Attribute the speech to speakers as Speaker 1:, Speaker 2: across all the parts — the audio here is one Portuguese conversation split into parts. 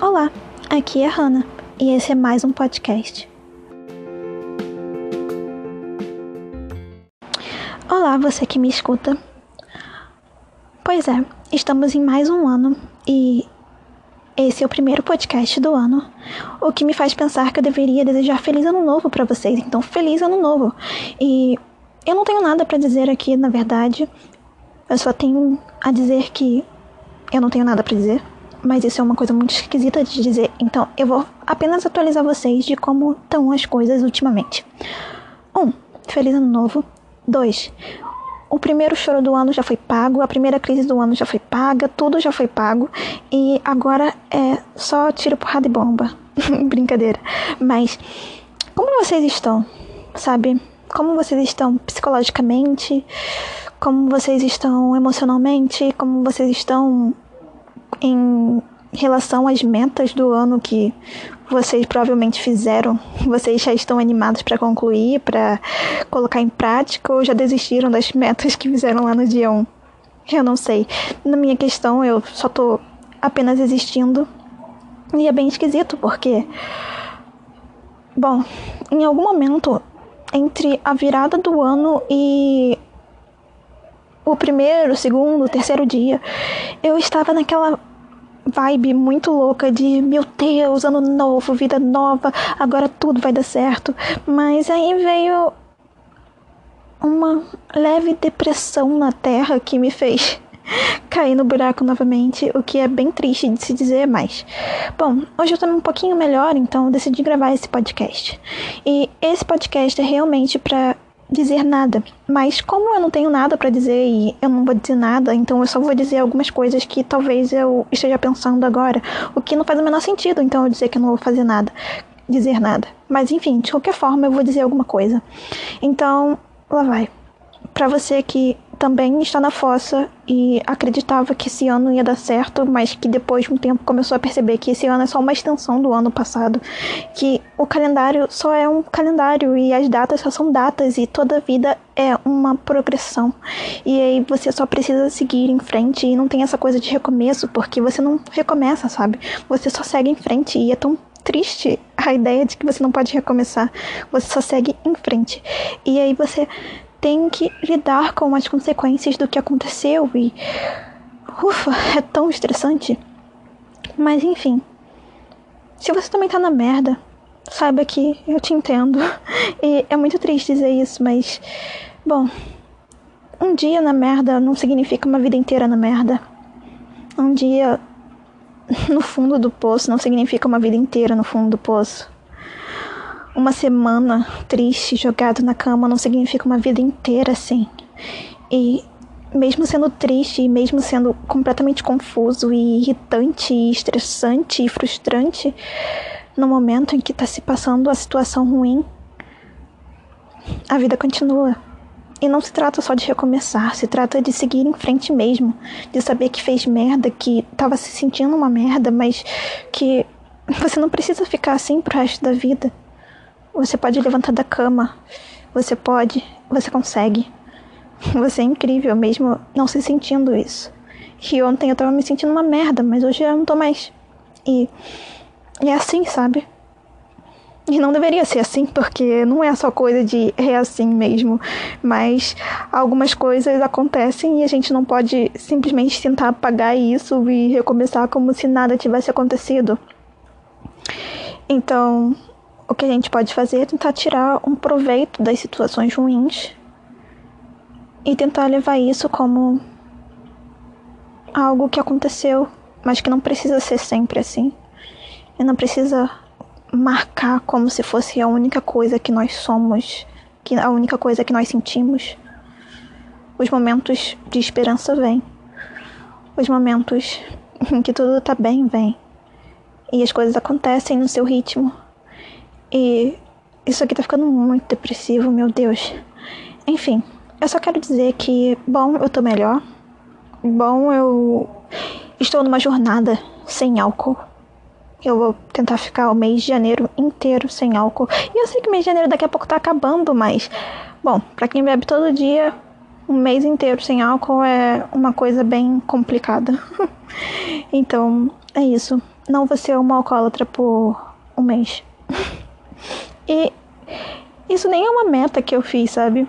Speaker 1: Olá, aqui é a Hannah e esse é mais um podcast. Olá, você que me escuta. Pois é, estamos em mais um ano e esse é o primeiro podcast do ano, o que me faz pensar que eu deveria desejar feliz ano novo para vocês. Então, feliz ano novo. E eu não tenho nada para dizer aqui, na verdade. Eu só tenho a dizer que eu não tenho nada para dizer, mas isso é uma coisa muito esquisita de dizer, então eu vou apenas atualizar vocês de como estão as coisas ultimamente. 1. Um, feliz ano novo. 2. O primeiro choro do ano já foi pago, a primeira crise do ano já foi paga, tudo já foi pago e agora é só tiro, porrada e bomba. Brincadeira. Mas como vocês estão? Sabe? Como vocês estão psicologicamente? como vocês estão emocionalmente, como vocês estão em relação às metas do ano que vocês provavelmente fizeram. Vocês já estão animados para concluir, para colocar em prática ou já desistiram das metas que fizeram lá no dia 1? Eu não sei. Na minha questão, eu só tô apenas existindo. E é bem esquisito, porque. Bom, em algum momento entre a virada do ano e o primeiro, o segundo, o terceiro dia, eu estava naquela vibe muito louca de meu Deus, ano novo, vida nova, agora tudo vai dar certo. Mas aí veio uma leve depressão na terra que me fez cair no buraco novamente, o que é bem triste de se dizer, mas bom, hoje eu tô um pouquinho melhor, então decidi gravar esse podcast. E esse podcast é realmente para dizer nada. Mas como eu não tenho nada para dizer e eu não vou dizer nada, então eu só vou dizer algumas coisas que talvez eu esteja pensando agora, o que não faz o menor sentido, então eu dizer que eu não vou fazer nada, dizer nada. Mas enfim, de qualquer forma eu vou dizer alguma coisa. Então, lá vai. Para você que também está na fossa e acreditava que esse ano ia dar certo, mas que depois de um tempo começou a perceber que esse ano é só uma extensão do ano passado, que o calendário só é um calendário e as datas só são datas e toda vida é uma progressão. E aí você só precisa seguir em frente e não tem essa coisa de recomeço, porque você não recomeça, sabe? Você só segue em frente e é tão triste a ideia de que você não pode recomeçar. Você só segue em frente. E aí você tem que lidar com as consequências do que aconteceu e. Ufa, é tão estressante. Mas enfim. Se você também tá na merda, saiba que eu te entendo. E é muito triste dizer isso, mas. Bom. Um dia na merda não significa uma vida inteira na merda. Um dia no fundo do poço não significa uma vida inteira no fundo do poço uma semana triste jogado na cama não significa uma vida inteira assim. E mesmo sendo triste mesmo sendo completamente confuso e irritante e estressante e frustrante no momento em que está se passando a situação ruim, a vida continua. E não se trata só de recomeçar, se trata de seguir em frente mesmo, de saber que fez merda, que estava se sentindo uma merda, mas que você não precisa ficar assim pro resto da vida. Você pode levantar da cama. Você pode. Você consegue. Você é incrível mesmo não se sentindo isso. E ontem eu tava me sentindo uma merda, mas hoje eu não tô mais. E, é assim, sabe? E não deveria ser assim, porque não é só coisa de é assim mesmo. Mas algumas coisas acontecem e a gente não pode simplesmente tentar apagar isso e recomeçar como se nada tivesse acontecido. Então, o que a gente pode fazer é tentar tirar um proveito das situações ruins e tentar levar isso como algo que aconteceu, mas que não precisa ser sempre assim. E não precisa marcar como se fosse a única coisa que nós somos, que a única coisa que nós sentimos. Os momentos de esperança vêm. Os momentos em que tudo tá bem vêm. E as coisas acontecem no seu ritmo e isso aqui tá ficando muito depressivo, meu Deus. Enfim, eu só quero dizer que, bom, eu tô melhor. Bom, eu estou numa jornada sem álcool. Eu vou tentar ficar o mês de janeiro inteiro sem álcool. E eu sei que mês de janeiro daqui a pouco tá acabando, mas. Bom, pra quem bebe todo dia, um mês inteiro sem álcool é uma coisa bem complicada. então, é isso. Não vou ser uma alcoólatra por um mês. e isso nem é uma meta que eu fiz, sabe?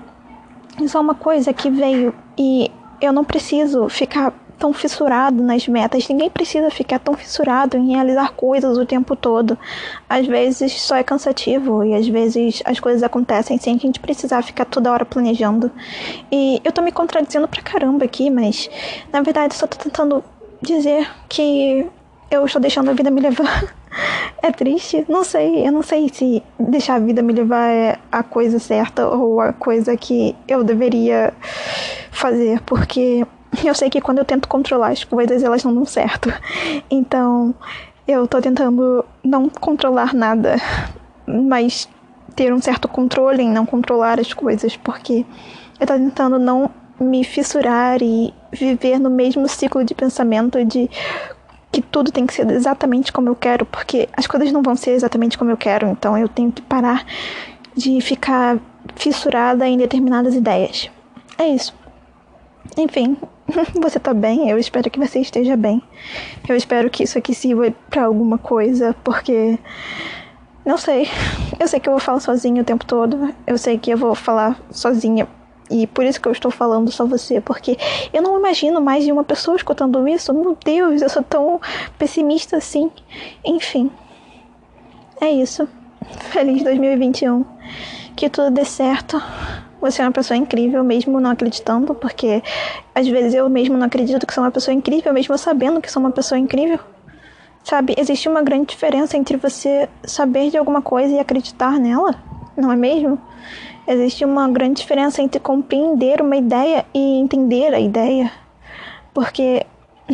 Speaker 1: Isso é uma coisa que veio e eu não preciso ficar tão fissurado nas metas. Ninguém precisa ficar tão fissurado em realizar coisas o tempo todo. Às vezes só é cansativo e às vezes as coisas acontecem sem a gente precisar ficar toda hora planejando. E eu tô me contradizendo pra caramba aqui, mas na verdade só tô tentando dizer que eu estou deixando a vida me levar. É triste, não sei, eu não sei se deixar a vida me levar é a coisa certa ou a coisa que eu deveria fazer, porque eu sei que quando eu tento controlar as coisas, elas não dão certo. Então, eu tô tentando não controlar nada, mas ter um certo controle em não controlar as coisas, porque eu tô tentando não me fissurar e viver no mesmo ciclo de pensamento de que tudo tem que ser exatamente como eu quero, porque as coisas não vão ser exatamente como eu quero, então eu tenho que parar de ficar fissurada em determinadas ideias. É isso. Enfim, você tá bem? Eu espero que você esteja bem. Eu espero que isso aqui sirva para alguma coisa, porque não sei. Eu sei que eu vou falar sozinha o tempo todo. Eu sei que eu vou falar sozinha. E por isso que eu estou falando só você, porque eu não imagino mais de uma pessoa escutando isso. Meu Deus, eu sou tão pessimista assim. Enfim. É isso. Feliz 2021. Que tudo dê certo. Você é uma pessoa incrível, mesmo não acreditando, porque às vezes eu mesmo não acredito que sou uma pessoa incrível, mesmo sabendo que sou uma pessoa incrível. Sabe, existe uma grande diferença entre você saber de alguma coisa e acreditar nela, não é mesmo? Existe uma grande diferença entre compreender uma ideia e entender a ideia. Porque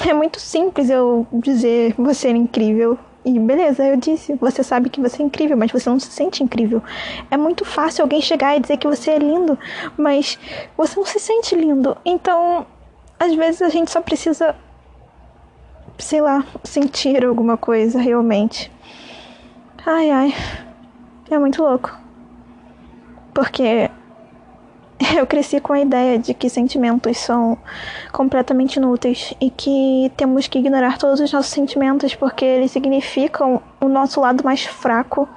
Speaker 1: é muito simples eu dizer você é incrível e beleza, eu disse, você sabe que você é incrível, mas você não se sente incrível. É muito fácil alguém chegar e dizer que você é lindo, mas você não se sente lindo. Então, às vezes a gente só precisa, sei lá, sentir alguma coisa realmente. Ai, ai. É muito louco. Porque eu cresci com a ideia de que sentimentos são completamente inúteis e que temos que ignorar todos os nossos sentimentos porque eles significam o nosso lado mais fraco.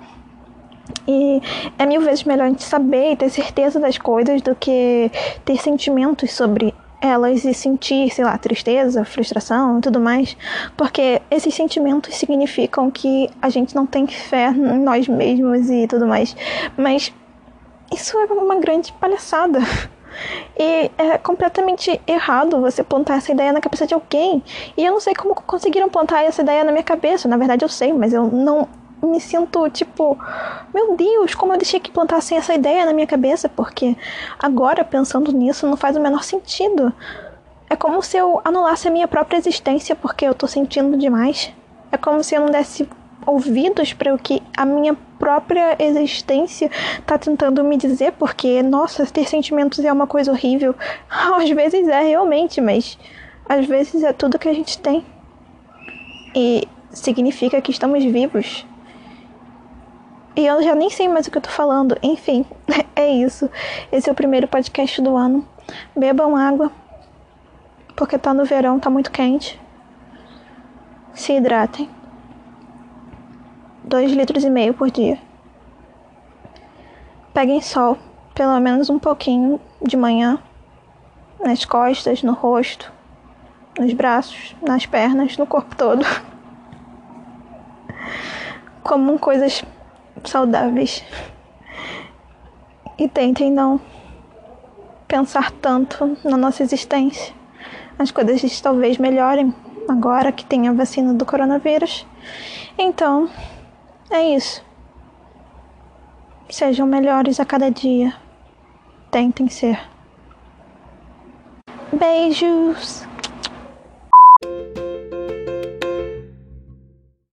Speaker 1: E é mil vezes melhor a gente saber e ter certeza das coisas do que ter sentimentos sobre elas e sentir, sei lá, tristeza, frustração e tudo mais, porque esses sentimentos significam que a gente não tem fé em nós mesmos e tudo mais. Mas isso é uma grande palhaçada. E é completamente errado você plantar essa ideia na cabeça de alguém. E eu não sei como conseguiram plantar essa ideia na minha cabeça. Na verdade, eu sei, mas eu não me sinto tipo, meu Deus, como eu deixei que plantassem essa ideia na minha cabeça, porque agora pensando nisso não faz o menor sentido. É como se eu anulasse a minha própria existência porque eu tô sentindo demais. É como se eu não desse ouvidos para o que a minha própria existência tá tentando me dizer, porque, nossa, ter sentimentos é uma coisa horrível. Às vezes é realmente, mas às vezes é tudo que a gente tem. E significa que estamos vivos. E eu já nem sei mais o que eu tô falando. Enfim, é isso. Esse é o primeiro podcast do ano. Bebam água. Porque tá no verão, tá muito quente. Se hidratem. 2 litros e meio por dia. Peguem sol, pelo menos um pouquinho de manhã, nas costas, no rosto, nos braços, nas pernas, no corpo todo. Comam coisas saudáveis. E tentem não pensar tanto na nossa existência. As coisas talvez melhorem agora que tem a vacina do coronavírus. Então, é isso. Sejam melhores a cada dia. Tentem ser. Beijos!